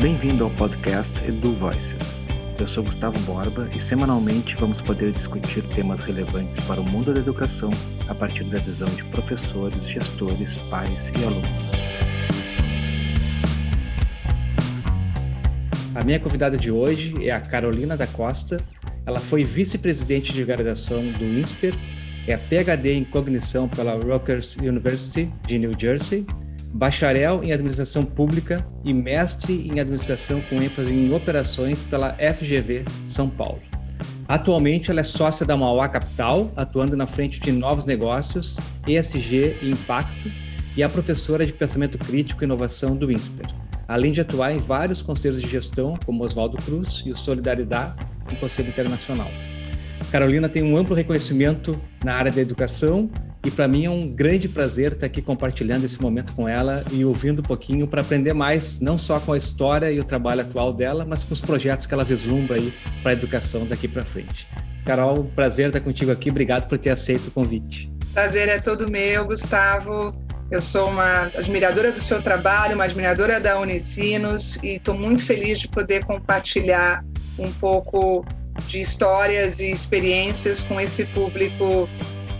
Bem-vindo ao podcast Edu Voices. Eu sou Gustavo Borba e semanalmente vamos poder discutir temas relevantes para o mundo da educação a partir da visão de professores, gestores, pais e alunos. A minha convidada de hoje é a Carolina da Costa. Ela foi vice-presidente de graduação do INSPER, é PhD em cognição pela Rutgers University de New Jersey bacharel em administração pública e mestre em administração com ênfase em operações pela FGV São Paulo. Atualmente, ela é sócia da Mauá Capital, atuando na frente de novos negócios, ESG e impacto, e é professora de pensamento crítico e inovação do INSPER, além de atuar em vários conselhos de gestão, como Oswaldo Cruz e o Solidariedade, um conselho internacional. Carolina tem um amplo reconhecimento na área da educação e para mim é um grande prazer estar aqui compartilhando esse momento com ela e ouvindo um pouquinho para aprender mais, não só com a história e o trabalho atual dela, mas com os projetos que ela vislumbra aí para a educação daqui para frente. Carol, prazer estar contigo aqui. Obrigado por ter aceito o convite. Prazer é todo meu, Gustavo. Eu sou uma admiradora do seu trabalho, uma admiradora da Unicinos e estou muito feliz de poder compartilhar um pouco de histórias e experiências com esse público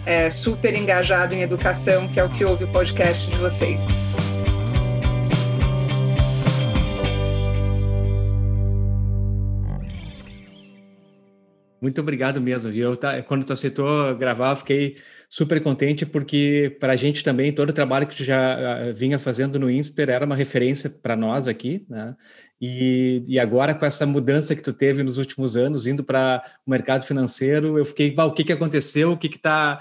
é, super engajado em educação, que é o que ouve o podcast de vocês. Muito obrigado mesmo, viu? Tá, quando tu aceitou gravar, eu fiquei super contente porque para a gente também todo o trabalho que tu já vinha fazendo no INSPER era uma referência para nós aqui, né? E, e agora com essa mudança que tu teve nos últimos anos, indo para o mercado financeiro, eu fiquei, o que que aconteceu, o que que tá,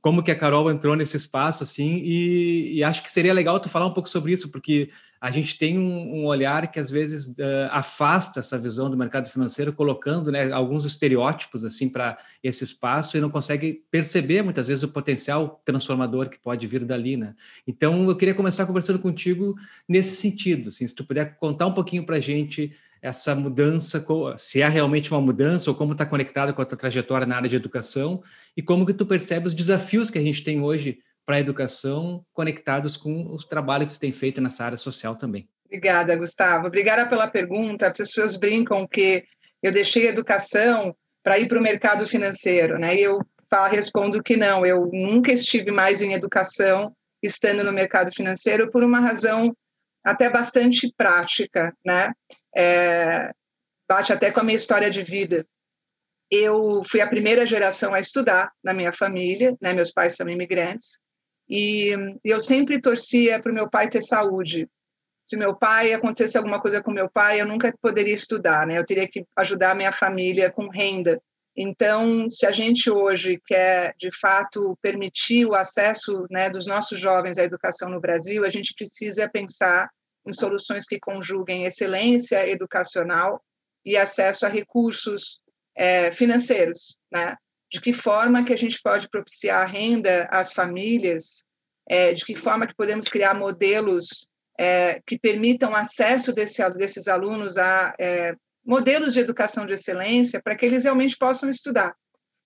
como que a Carol entrou nesse espaço assim? E, e acho que seria legal tu falar um pouco sobre isso, porque a gente tem um, um olhar que às vezes uh, afasta essa visão do mercado financeiro, colocando né, alguns estereótipos assim para esse espaço e não consegue perceber muitas vezes o potencial transformador que pode vir dali, né? Então eu queria começar conversando contigo nesse sentido, assim, se tu puder contar um pouquinho para a gente essa mudança, se é realmente uma mudança ou como está conectado com a tua trajetória na área de educação e como que tu percebe os desafios que a gente tem hoje para a educação conectados com os trabalhos que você tem feito nessa área social também. Obrigada, Gustavo. Obrigada pela pergunta. As pessoas brincam que eu deixei a educação para ir para o mercado financeiro, né? E eu respondo que não, eu nunca estive mais em educação estando no mercado financeiro por uma razão até bastante prática, né? É, bate até com a minha história de vida. Eu fui a primeira geração a estudar na minha família, né? Meus pais são imigrantes e eu sempre torcia para o meu pai ter saúde. Se meu pai acontecesse alguma coisa com meu pai, eu nunca poderia estudar, né? Eu teria que ajudar a minha família com renda. Então, se a gente hoje quer, de fato, permitir o acesso né, dos nossos jovens à educação no Brasil, a gente precisa pensar em soluções que conjuguem excelência educacional e acesso a recursos é, financeiros, né? de que forma que a gente pode propiciar renda às famílias, é, de que forma que podemos criar modelos é, que permitam acesso desse, desses alunos a é, modelos de educação de excelência para que eles realmente possam estudar.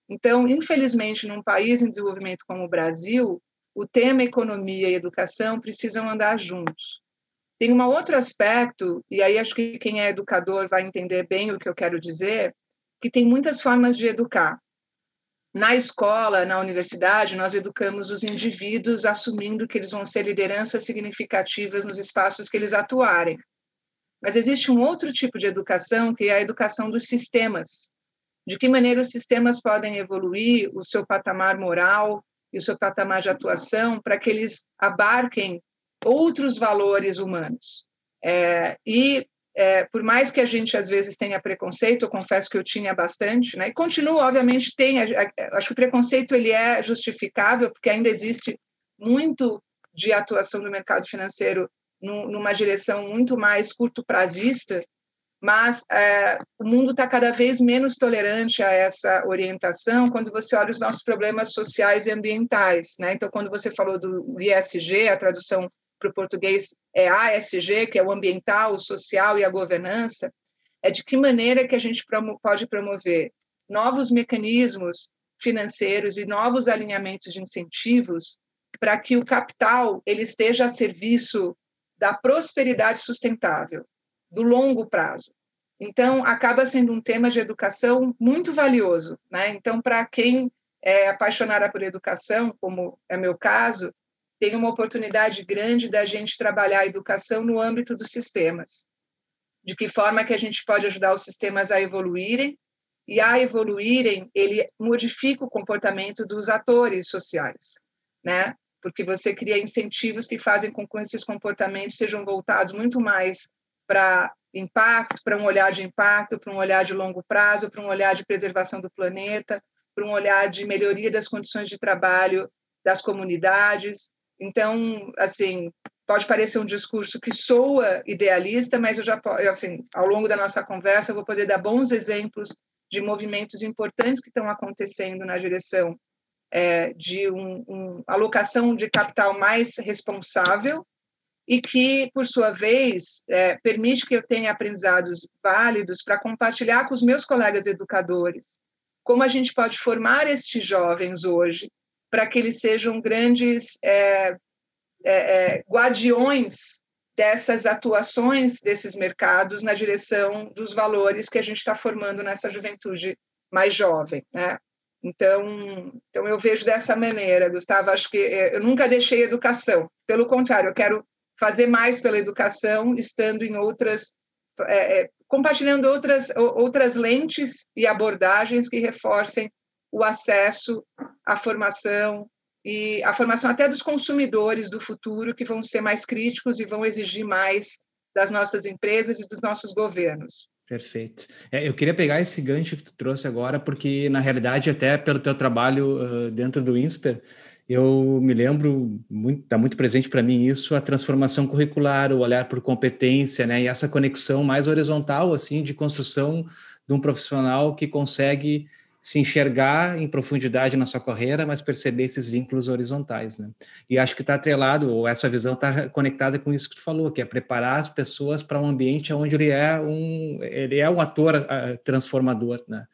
Então, infelizmente, num país em desenvolvimento como o Brasil, o tema economia e educação precisam andar juntos. Tem um outro aspecto, e aí acho que quem é educador vai entender bem o que eu quero dizer, que tem muitas formas de educar. Na escola, na universidade, nós educamos os indivíduos assumindo que eles vão ser lideranças significativas nos espaços que eles atuarem. Mas existe um outro tipo de educação, que é a educação dos sistemas. De que maneira os sistemas podem evoluir o seu patamar moral e o seu patamar de atuação para que eles abarquem outros valores humanos. É, e é, por mais que a gente às vezes tenha preconceito, eu confesso que eu tinha bastante, né? E continuo, obviamente, tem. Acho que o preconceito ele é justificável porque ainda existe muito de atuação do mercado financeiro numa direção muito mais curto prazista, mas é, o mundo está cada vez menos tolerante a essa orientação quando você olha os nossos problemas sociais e ambientais, né? Então, quando você falou do ISG, a tradução para o português é ASG, que é o ambiental, o social e a governança, é de que maneira que a gente promo pode promover novos mecanismos financeiros e novos alinhamentos de incentivos para que o capital ele esteja a serviço da prosperidade sustentável, do longo prazo. Então, acaba sendo um tema de educação muito valioso. Né? Então, para quem é apaixonada por educação, como é meu caso, tem uma oportunidade grande da gente trabalhar a educação no âmbito dos sistemas. De que forma que a gente pode ajudar os sistemas a evoluírem e a evoluírem, ele modifica o comportamento dos atores sociais, né? Porque você cria incentivos que fazem com que esses comportamentos sejam voltados muito mais para impacto, para um olhar de impacto, para um olhar de longo prazo, para um olhar de preservação do planeta, para um olhar de melhoria das condições de trabalho das comunidades. Então, assim, pode parecer um discurso que soa idealista, mas eu já, assim, ao longo da nossa conversa, eu vou poder dar bons exemplos de movimentos importantes que estão acontecendo na direção é, de uma um, alocação de capital mais responsável e que, por sua vez, é, permite que eu tenha aprendizados válidos para compartilhar com os meus colegas educadores como a gente pode formar estes jovens hoje para que eles sejam grandes é, é, é, guardiões dessas atuações desses mercados na direção dos valores que a gente está formando nessa juventude mais jovem, né? Então, então eu vejo dessa maneira, Gustavo. Acho que é, eu nunca deixei educação. Pelo contrário, eu quero fazer mais pela educação, estando em outras, é compartilhando outras outras lentes e abordagens que reforcem o acesso à formação e a formação até dos consumidores do futuro que vão ser mais críticos e vão exigir mais das nossas empresas e dos nossos governos. Perfeito. É, eu queria pegar esse gancho que tu trouxe agora, porque na realidade até pelo teu trabalho uh, dentro do INSPER, eu me lembro muito, está muito presente para mim isso, a transformação curricular, o olhar por competência, né, e essa conexão mais horizontal assim de construção de um profissional que consegue se enxergar em profundidade na sua carreira, mas perceber esses vínculos horizontais, né? E acho que está atrelado, ou essa visão está conectada com isso que tu falou, que é preparar as pessoas para um ambiente onde ele é um, ele é um ator uh, transformador, né?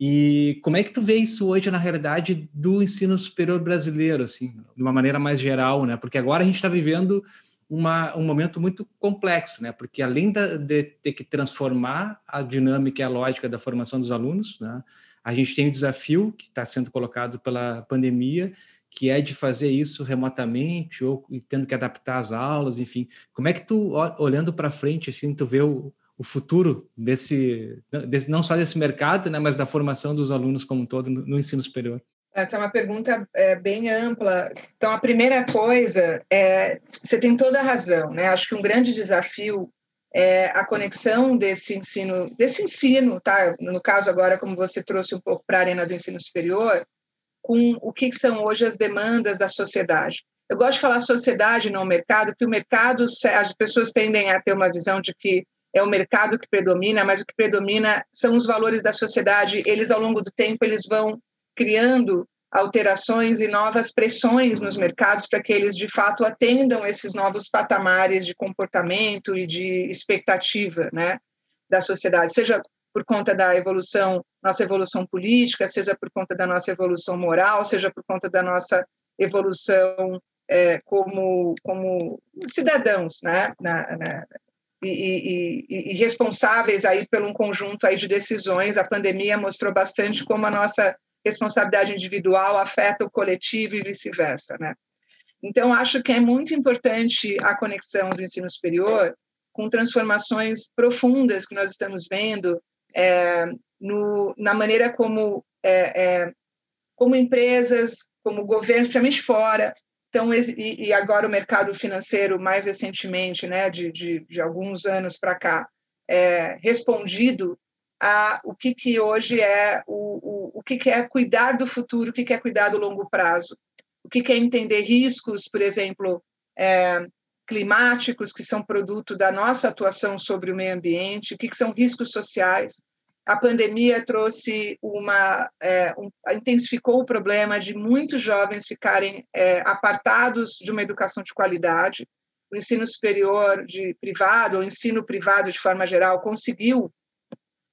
E como é que tu vê isso hoje na realidade do ensino superior brasileiro, assim, de uma maneira mais geral, né? Porque agora a gente está vivendo uma, um momento muito complexo, né? Porque além da, de ter que transformar a dinâmica e a lógica da formação dos alunos, né? A gente tem um desafio que está sendo colocado pela pandemia, que é de fazer isso remotamente ou tendo que adaptar as aulas, enfim. Como é que tu, olhando para frente, assim, tu vê o, o futuro desse, desse, não só desse mercado, né, mas da formação dos alunos como um todo no, no ensino superior? Essa é uma pergunta é, bem ampla. Então, a primeira coisa é, você tem toda a razão, né? Acho que um grande desafio é a conexão desse ensino, desse ensino, tá? No caso agora, como você trouxe um pouco para a arena do ensino superior, com o que são hoje as demandas da sociedade. Eu gosto de falar sociedade, não mercado, porque o mercado, as pessoas tendem a ter uma visão de que é o mercado que predomina, mas o que predomina são os valores da sociedade. Eles, ao longo do tempo, eles vão criando alterações e novas pressões nos mercados para que eles, de fato, atendam esses novos patamares de comportamento e de expectativa né, da sociedade, seja por conta da evolução, nossa evolução política, seja por conta da nossa evolução moral, seja por conta da nossa evolução é, como, como cidadãos, né, na, na, e, e, e, responsáveis aí por um conjunto aí de decisões. A pandemia mostrou bastante como a nossa responsabilidade individual afeta o coletivo e vice-versa, né? Então, acho que é muito importante a conexão do ensino superior com transformações profundas que nós estamos vendo é, no, na maneira como, é, é, como empresas, como governos, principalmente fora, então, e, e, agora o mercado financeiro, mais recentemente, né, de, de, de alguns anos para cá, é, respondido a o que, que hoje é o, o, o que, que é cuidar do futuro, o que, que é cuidar do longo prazo, o que, que é entender riscos, por exemplo, é, climáticos, que são produto da nossa atuação sobre o meio ambiente, o que, que são riscos sociais, a pandemia trouxe uma é, um, intensificou o problema de muitos jovens ficarem é, apartados de uma educação de qualidade. O ensino superior de privado, ou ensino privado de forma geral, conseguiu,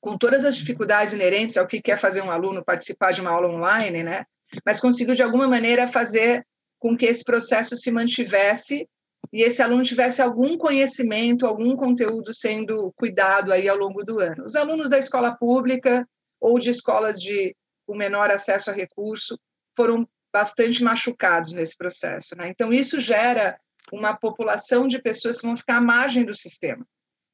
com todas as dificuldades inerentes ao que quer fazer um aluno participar de uma aula online, né? Mas conseguiu de alguma maneira fazer com que esse processo se mantivesse e esse aluno tivesse algum conhecimento, algum conteúdo sendo cuidado aí ao longo do ano. Os alunos da escola pública ou de escolas de com menor acesso a recurso foram bastante machucados nesse processo. Né? Então, isso gera uma população de pessoas que vão ficar à margem do sistema.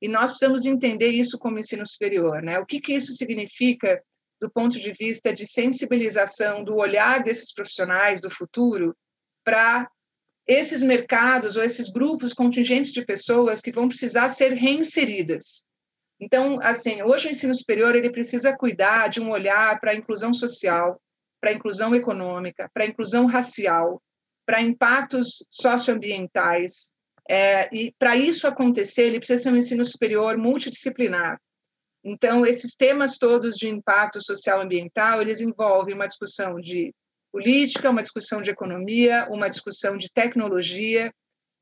E nós precisamos entender isso como ensino superior. Né? O que, que isso significa do ponto de vista de sensibilização do olhar desses profissionais do futuro para esses mercados ou esses grupos contingentes de pessoas que vão precisar ser reinseridas. Então, assim, hoje o ensino superior ele precisa cuidar de um olhar para a inclusão social, para a inclusão econômica, para a inclusão racial, para impactos socioambientais. É, e para isso acontecer, ele precisa ser um ensino superior multidisciplinar. Então, esses temas todos de impacto social ambiental, eles envolvem uma discussão de política, uma discussão de economia, uma discussão de tecnologia,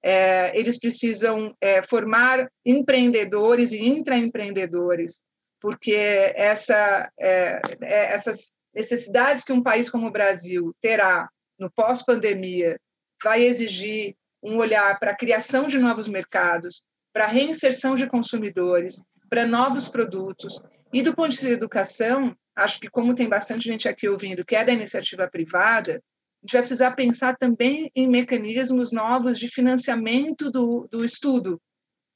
é, eles precisam é, formar empreendedores e intraempreendedores, porque essa, é, é, essas necessidades que um país como o Brasil terá no pós-pandemia vai exigir um olhar para a criação de novos mercados, para a reinserção de consumidores, para novos produtos. E do ponto de vista da educação, acho que como tem bastante gente aqui ouvindo que é da iniciativa privada, a gente vai precisar pensar também em mecanismos novos de financiamento do, do estudo,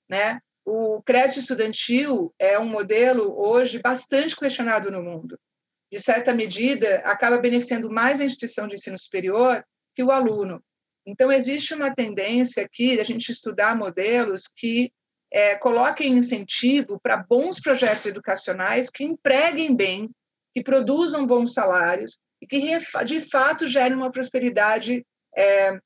né? O crédito estudantil é um modelo hoje bastante questionado no mundo. De certa medida, acaba beneficiando mais a instituição de ensino superior que o aluno. Então, existe uma tendência aqui de a gente estudar modelos que é, coloquem incentivo para bons projetos educacionais que empreguem bem, que produzam bons salários, e que de fato gere uma prosperidade é,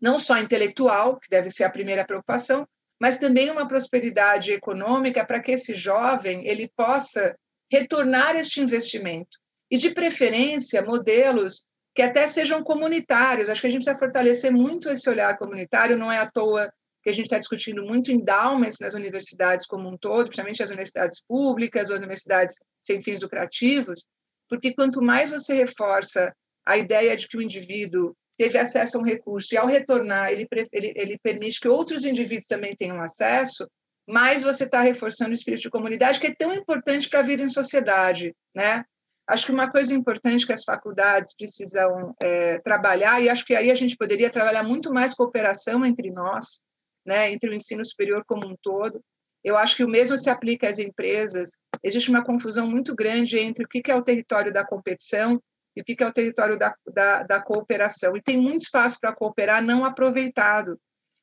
não só intelectual, que deve ser a primeira preocupação, mas também uma prosperidade econômica para que esse jovem ele possa retornar este investimento. E de preferência modelos que até sejam comunitários. Acho que a gente precisa fortalecer muito esse olhar comunitário. Não é à toa que a gente está discutindo muito endowments nas universidades como um todo, principalmente as universidades públicas ou universidades sem fins lucrativos, porque quanto mais você reforça a ideia de que o indivíduo teve acesso a um recurso e ao retornar ele, ele, ele permite que outros indivíduos também tenham acesso, mais você está reforçando o espírito de comunidade que é tão importante para a vida em sociedade, né? Acho que uma coisa importante que as faculdades precisam é, trabalhar e acho que aí a gente poderia trabalhar muito mais cooperação entre nós, né? Entre o ensino superior como um todo, eu acho que o mesmo se aplica às empresas. Existe uma confusão muito grande entre o que é o território da competição e o que é o território da, da, da cooperação. E tem muito espaço para cooperar não aproveitado.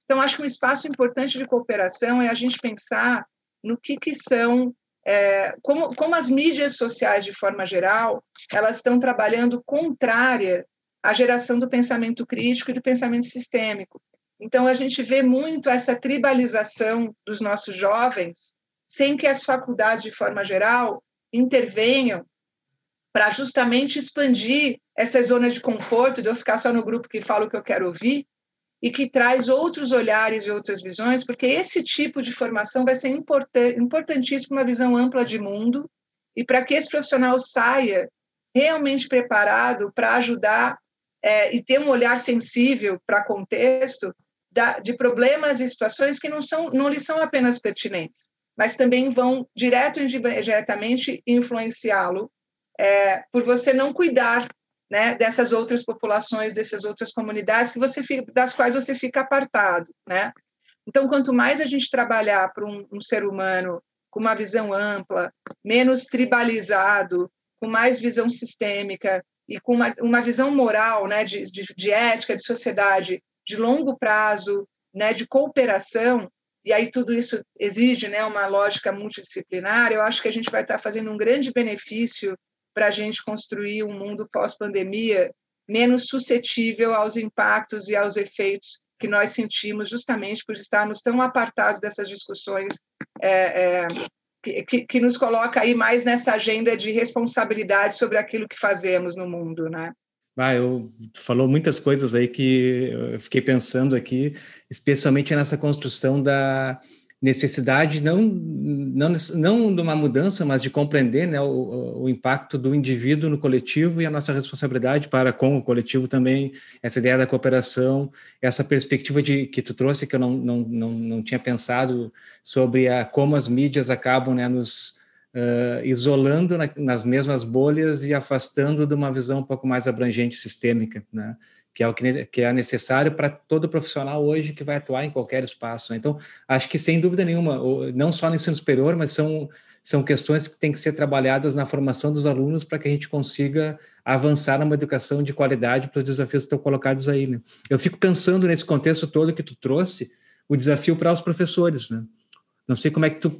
Então, acho que um espaço importante de cooperação é a gente pensar no que, que são, é, como, como as mídias sociais, de forma geral, elas estão trabalhando contrária à geração do pensamento crítico e do pensamento sistêmico. Então, a gente vê muito essa tribalização dos nossos jovens, sem que as faculdades, de forma geral, intervenham para justamente expandir essas zonas de conforto, de eu ficar só no grupo que fala o que eu quero ouvir, e que traz outros olhares e outras visões, porque esse tipo de formação vai ser importantíssimo para uma visão ampla de mundo e para que esse profissional saia realmente preparado para ajudar é, e ter um olhar sensível para contexto da, de problemas e situações que não, são, não lhes são apenas pertinentes, mas também vão direto e indiretamente influenciá-lo é, por você não cuidar né, dessas outras populações, dessas outras comunidades que você fica, das quais você fica apartado, né? Então, quanto mais a gente trabalhar para um, um ser humano com uma visão ampla, menos tribalizado, com mais visão sistêmica e com uma, uma visão moral, né, de, de, de ética, de sociedade de longo prazo, né, de cooperação, e aí tudo isso exige né, uma lógica multidisciplinar, eu acho que a gente vai estar fazendo um grande benefício para a gente construir um mundo pós-pandemia menos suscetível aos impactos e aos efeitos que nós sentimos justamente por estarmos tão apartados dessas discussões é, é, que, que, nos coloca aí mais nessa agenda de responsabilidade sobre aquilo que fazemos no mundo, né? Ah, eu falou muitas coisas aí que eu fiquei pensando aqui, especialmente nessa construção da necessidade não, não, não de uma mudança, mas de compreender né, o, o, impacto do indivíduo no coletivo e a nossa responsabilidade para com o coletivo também, essa ideia da cooperação, essa perspectiva de que tu trouxe, que eu não, não, não, não tinha pensado sobre a, como as mídias acabam né, nos uh, isolando na, nas mesmas bolhas e afastando de uma visão um pouco mais abrangente sistêmica, né? Que é o que, que é necessário para todo profissional hoje que vai atuar em qualquer espaço. Né? Então, acho que sem dúvida nenhuma, não só no ensino superior, mas são, são questões que têm que ser trabalhadas na formação dos alunos para que a gente consiga avançar numa educação de qualidade para os desafios que estão colocados aí. Né? Eu fico pensando nesse contexto todo que tu trouxe, o desafio para os professores, né? Não sei como é que tu,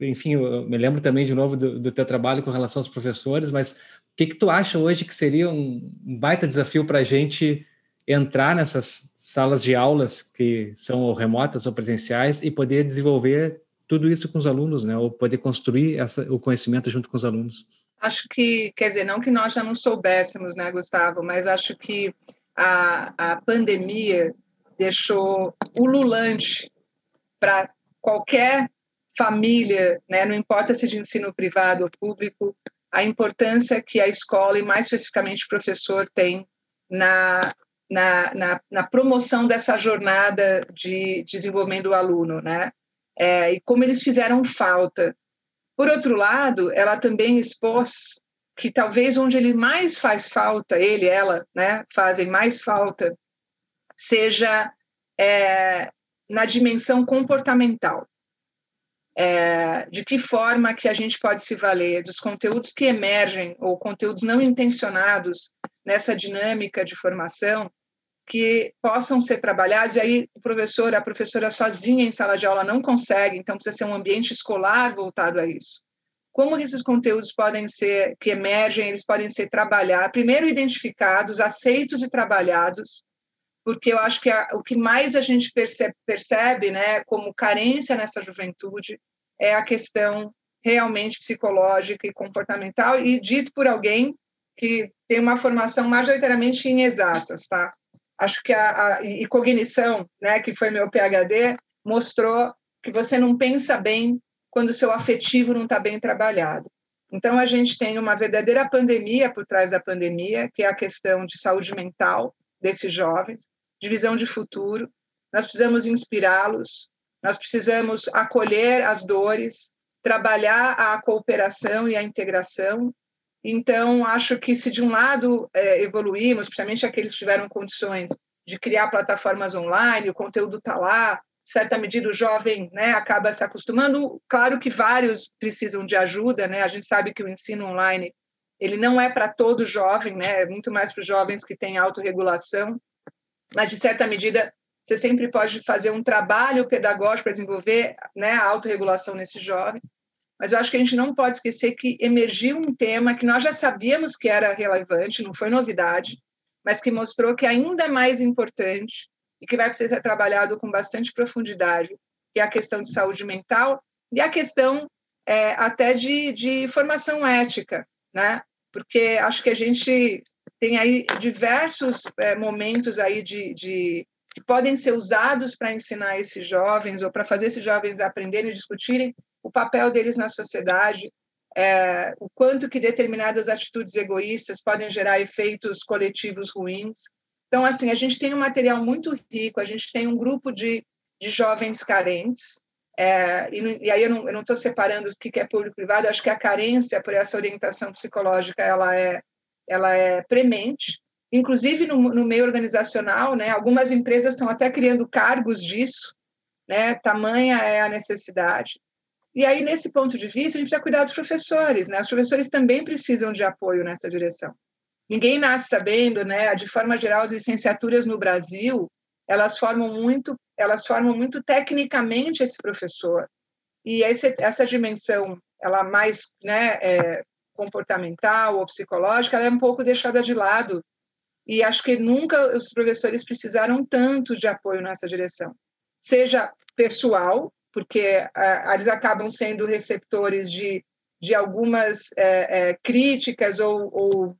enfim, eu me lembro também de novo do, do teu trabalho com relação aos professores, mas o que, que tu acha hoje que seria um, um baita desafio para a gente entrar nessas salas de aulas que são remotas ou presenciais e poder desenvolver tudo isso com os alunos, né? Ou poder construir essa, o conhecimento junto com os alunos? Acho que, quer dizer, não que nós já não soubéssemos, né, Gustavo, mas acho que a, a pandemia deixou ululante para qualquer família, né, não importa se de ensino privado ou público, a importância que a escola e mais especificamente o professor tem na, na, na, na promoção dessa jornada de desenvolvimento do aluno, né? É, e como eles fizeram falta. Por outro lado, ela também expôs que talvez onde ele mais faz falta, ele, ela, né, fazem mais falta, seja é, na dimensão comportamental é, de que forma que a gente pode se valer dos conteúdos que emergem ou conteúdos não intencionados nessa dinâmica de formação que possam ser trabalhados, e aí o professor, a professora sozinha em sala de aula não consegue, então precisa ser um ambiente escolar voltado a isso. Como esses conteúdos podem ser, que emergem, eles podem ser trabalhados, primeiro identificados, aceitos e trabalhados, porque eu acho que a, o que mais a gente percebe, percebe né, como carência nessa juventude é a questão realmente psicológica e comportamental, e dito por alguém que tem uma formação majoritariamente em exatas, tá? Acho que a, a e cognição, né, que foi meu PhD, mostrou que você não pensa bem quando o seu afetivo não está bem trabalhado. Então, a gente tem uma verdadeira pandemia por trás da pandemia, que é a questão de saúde mental desses jovens, de visão de futuro. Nós precisamos inspirá-los, nós precisamos acolher as dores, trabalhar a cooperação e a integração. Então, acho que se de um lado é, evoluímos, principalmente aqueles que tiveram condições de criar plataformas online, o conteúdo está lá, certa medida o jovem né, acaba se acostumando. Claro que vários precisam de ajuda, né? a gente sabe que o ensino online ele não é para todo jovem, né? é muito mais para os jovens que têm autorregulação mas de certa medida você sempre pode fazer um trabalho pedagógico para desenvolver né, a autorregulação nesses jovens. Mas eu acho que a gente não pode esquecer que emergiu um tema que nós já sabíamos que era relevante, não foi novidade, mas que mostrou que é ainda mais importante e que vai precisar ser trabalhado com bastante profundidade, que é a questão de saúde mental e a questão é, até de, de formação ética, né? Porque acho que a gente tem aí diversos é, momentos aí de, de, que podem ser usados para ensinar esses jovens ou para fazer esses jovens aprenderem e discutirem o papel deles na sociedade, é, o quanto que determinadas atitudes egoístas podem gerar efeitos coletivos ruins. Então, assim, a gente tem um material muito rico, a gente tem um grupo de, de jovens carentes, é, e, e, aí eu não estou separando o que é público-privado, acho que a carência por essa orientação psicológica ela é ela é premente, inclusive no, no meio organizacional, né? Algumas empresas estão até criando cargos disso, né? Tamanha é a necessidade. E aí, nesse ponto de vista, a gente precisa cuidar dos professores, né? Os professores também precisam de apoio nessa direção. Ninguém nasce sabendo, né? De forma geral, as licenciaturas no Brasil, elas formam muito, elas formam muito tecnicamente esse professor. E esse, essa dimensão, ela mais, né? É, comportamental ou psicológica, ela é um pouco deixada de lado. E acho que nunca os professores precisaram tanto de apoio nessa direção. Seja pessoal, porque ah, eles acabam sendo receptores de, de algumas é, é, críticas ou, ou,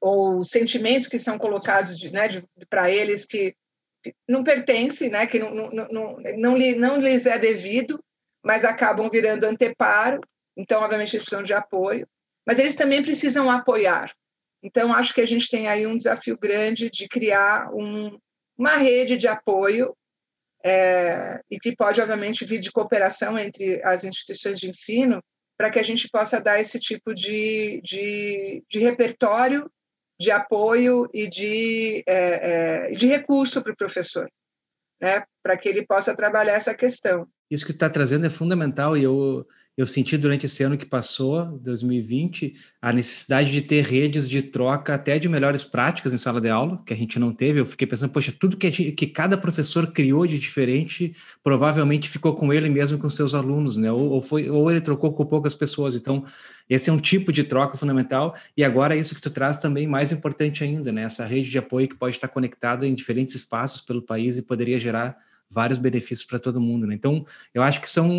ou, sentimentos que são colocados né, para eles que não pertence, né, que não, não, não, não, não lhes é devido, mas acabam virando anteparo, então, obviamente, eles precisam de apoio, mas eles também precisam apoiar. Então, acho que a gente tem aí um desafio grande de criar um, uma rede de apoio é, e que pode, obviamente, vir de cooperação entre as instituições de ensino para que a gente possa dar esse tipo de, de, de repertório, de apoio e de, é, é, de recurso para o professor, né, para que ele possa trabalhar essa questão. Isso que está trazendo é fundamental e eu eu senti durante esse ano que passou, 2020, a necessidade de ter redes de troca até de melhores práticas em sala de aula, que a gente não teve. Eu fiquei pensando, poxa, tudo que, gente, que cada professor criou de diferente, provavelmente ficou com ele mesmo com seus alunos, né? Ou, ou, foi, ou ele trocou com poucas pessoas. Então, esse é um tipo de troca fundamental. E agora, isso que tu traz também mais importante ainda, né? Essa rede de apoio que pode estar conectada em diferentes espaços pelo país e poderia gerar vários benefícios para todo mundo. Né? Então, eu acho que são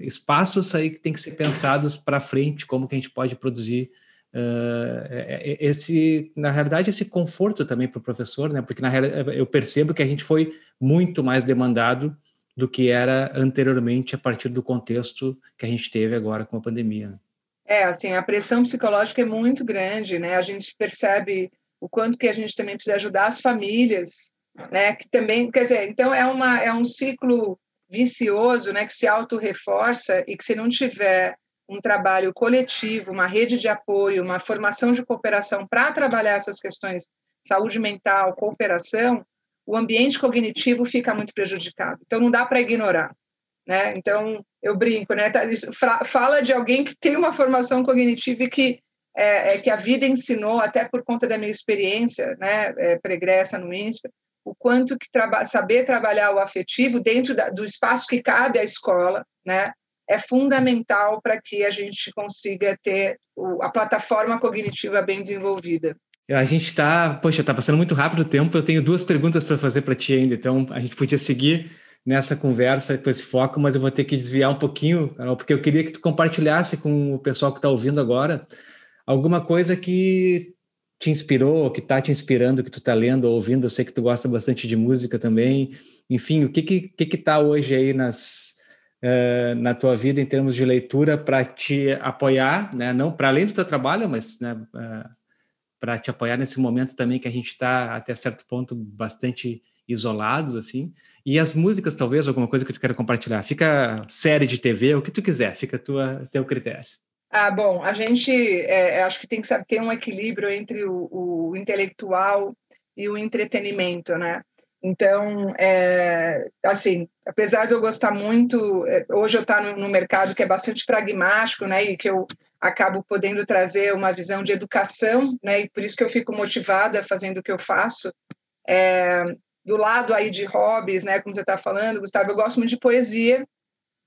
espaços aí que tem que ser pensados para frente, como que a gente pode produzir uh, esse, na realidade, esse conforto também para o professor, né? Porque na eu percebo que a gente foi muito mais demandado do que era anteriormente a partir do contexto que a gente teve agora com a pandemia. Né? É, assim, a pressão psicológica é muito grande, né? A gente percebe o quanto que a gente também precisa ajudar as famílias né? Que também, quer dizer, então é uma é um ciclo vicioso, né? Que se auto-reforça e que se não tiver um trabalho coletivo, uma rede de apoio, uma formação de cooperação para trabalhar essas questões saúde mental, cooperação, o ambiente cognitivo fica muito prejudicado. Então não dá para ignorar, né? Então eu brinco, né? Tá, fala de alguém que tem uma formação cognitiva e que é, é, que a vida ensinou, até por conta da minha experiência, né, é, pregressa no INSPER, o quanto que traba saber trabalhar o afetivo dentro da, do espaço que cabe à escola, né, é fundamental para que a gente consiga ter o, a plataforma cognitiva bem desenvolvida. A gente está, poxa, está passando muito rápido o tempo. Eu tenho duas perguntas para fazer para ti ainda, então a gente podia seguir nessa conversa com esse foco, mas eu vou ter que desviar um pouquinho, porque eu queria que tu compartilhasse com o pessoal que está ouvindo agora alguma coisa que te inspirou, que está te inspirando, que tu está lendo ou ouvindo? Eu sei que tu gosta bastante de música também. Enfim, o que que que está hoje aí nas uh, na tua vida em termos de leitura para te apoiar, né? Não para além do teu trabalho, mas né, uh, eh, para te apoiar nesse momento também que a gente está até certo ponto bastante isolados assim. E as músicas, talvez alguma coisa que tu queira compartilhar. Fica série de TV, o que tu quiser, fica a tua teu critério. Ah, bom, a gente é, acho que tem que ter um equilíbrio entre o, o intelectual e o entretenimento, né? Então, é, assim, apesar de eu gostar muito, é, hoje eu estou no, no, mercado que é bastante pragmático, né, e que eu acabo podendo trazer uma visão de educação, né, e por isso que eu fico motivada fazendo o que eu faço. É, do lado aí de hobbies, né, como você está falando, Gustavo, eu gosto muito de poesia.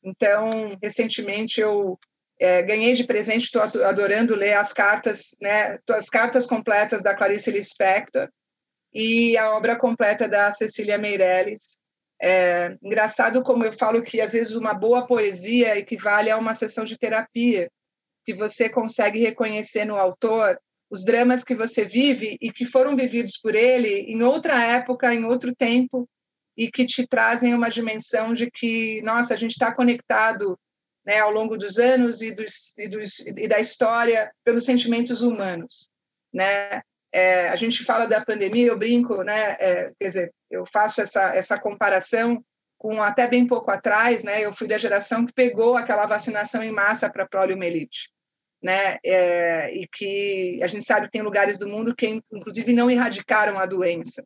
Então, recentemente eu é, ganhei de presente, estou adorando ler as cartas, né, as cartas completas da Clarice Lispector e a obra completa da Cecília Meirelles. É, engraçado como eu falo que às vezes uma boa poesia equivale a uma sessão de terapia, que você consegue reconhecer no autor os dramas que você vive e que foram vividos por ele em outra época, em outro tempo, e que te trazem uma dimensão de que, nossa, a gente está conectado né, ao longo dos anos e, dos, e, dos, e da história pelos sentimentos humanos. Né? É, a gente fala da pandemia, eu brinco, né? É, quer dizer, eu faço essa, essa comparação com até bem pouco atrás, né? Eu fui da geração que pegou aquela vacinação em massa para poliomielite, né? É, e que a gente sabe que tem lugares do mundo que, inclusive, não erradicaram a doença.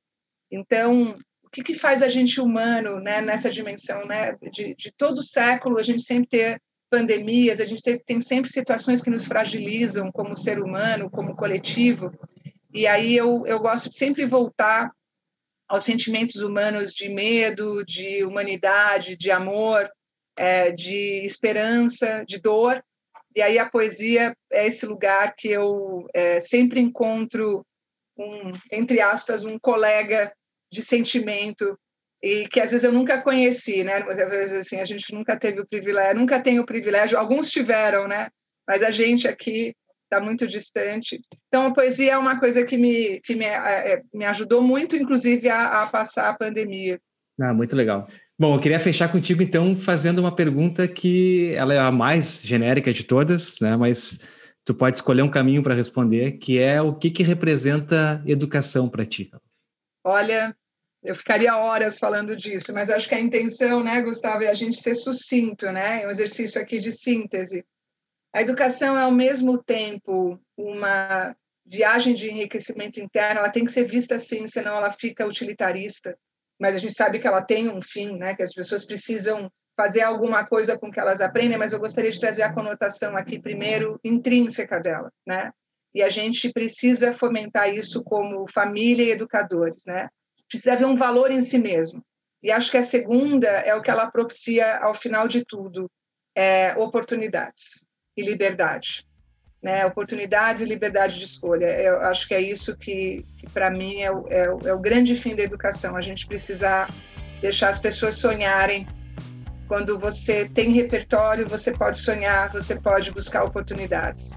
Então, o que, que faz a gente humano, né? Nessa dimensão, né? De, de todo século a gente sempre ter pandemias, a gente tem, sempre situações que nos fragilizam como ser humano, como coletivo, e aí eu, eu gosto de sempre voltar aos sentimentos humanos de medo, de humanidade, de amor, é, de esperança, de dor. E aí a poesia é esse lugar que eu é, sempre encontro um, entre aspas, um colega de sentimento e que às vezes eu nunca conheci, né? Às vezes assim, a gente nunca teve o privilégio, nunca tem o privilégio, alguns tiveram, né? Mas a gente aqui está muito distante. Então, a poesia é uma coisa que me, que me, é, é, me ajudou muito, inclusive, a, a passar a pandemia. Ah, muito legal. Bom, eu queria fechar contigo, então, fazendo uma pergunta que ela é a mais genérica de todas, né? Mas tu pode escolher um caminho para responder, que é o que, que representa educação para ti? Olha, eu ficaria horas falando disso, mas acho que a intenção, né, Gustavo, é a gente ser sucinto, né? É um exercício aqui de síntese. A educação é, ao mesmo tempo, uma viagem de enriquecimento interno, ela tem que ser vista assim, senão ela fica utilitarista. Mas a gente sabe que ela tem um fim, né? que as pessoas precisam fazer alguma coisa com que elas aprendem, mas eu gostaria de trazer a conotação aqui, primeiro, intrínseca dela. Né? E a gente precisa fomentar isso como família e educadores. Né? Precisa haver um valor em si mesmo. E acho que a segunda é o que ela propicia ao final de tudo, é oportunidades e liberdade. Né? Oportunidades e liberdade de escolha. Eu acho que é isso que, que para mim, é o, é, o, é o grande fim da educação. A gente precisa deixar as pessoas sonharem. Quando você tem repertório, você pode sonhar, você pode buscar oportunidades.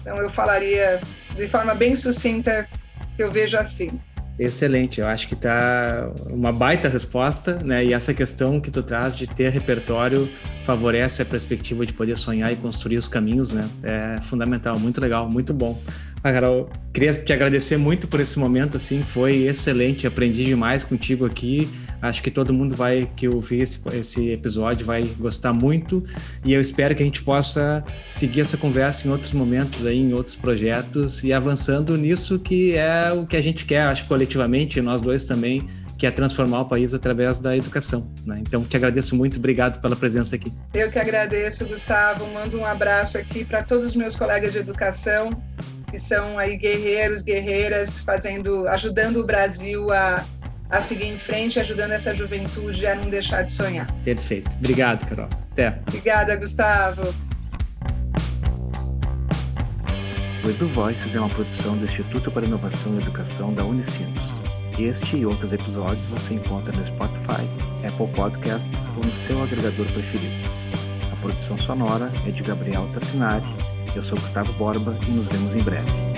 Então, eu falaria de forma bem sucinta que eu vejo assim. Excelente, eu acho que tá uma baita resposta, né? E essa questão que tu traz de ter repertório favorece a perspectiva de poder sonhar e construir os caminhos, né? É fundamental, muito legal, muito bom. Ah, Carol, queria te agradecer muito por esse momento, assim, foi excelente, aprendi demais contigo aqui. Acho que todo mundo vai que ouvir esse, esse episódio vai gostar muito e eu espero que a gente possa seguir essa conversa em outros momentos aí, em outros projetos e avançando nisso que é o que a gente quer, acho coletivamente, nós dois também, que é transformar o país através da educação. Né? Então, te agradeço muito, obrigado pela presença aqui. Eu que agradeço, Gustavo. Mando um abraço aqui para todos os meus colegas de educação que são aí guerreiros, guerreiras, fazendo, ajudando o Brasil a, a seguir em frente, ajudando essa juventude a não deixar de sonhar. Perfeito. Obrigado, Carol. Até. Obrigada, Gustavo. O Edu Voices é uma produção do Instituto para Inovação e Educação da Unicinos. Este e outros episódios você encontra no Spotify, Apple Podcasts ou no seu agregador preferido. A produção sonora é de Gabriel Tassinari eu sou Gustavo Borba e nos vemos em breve.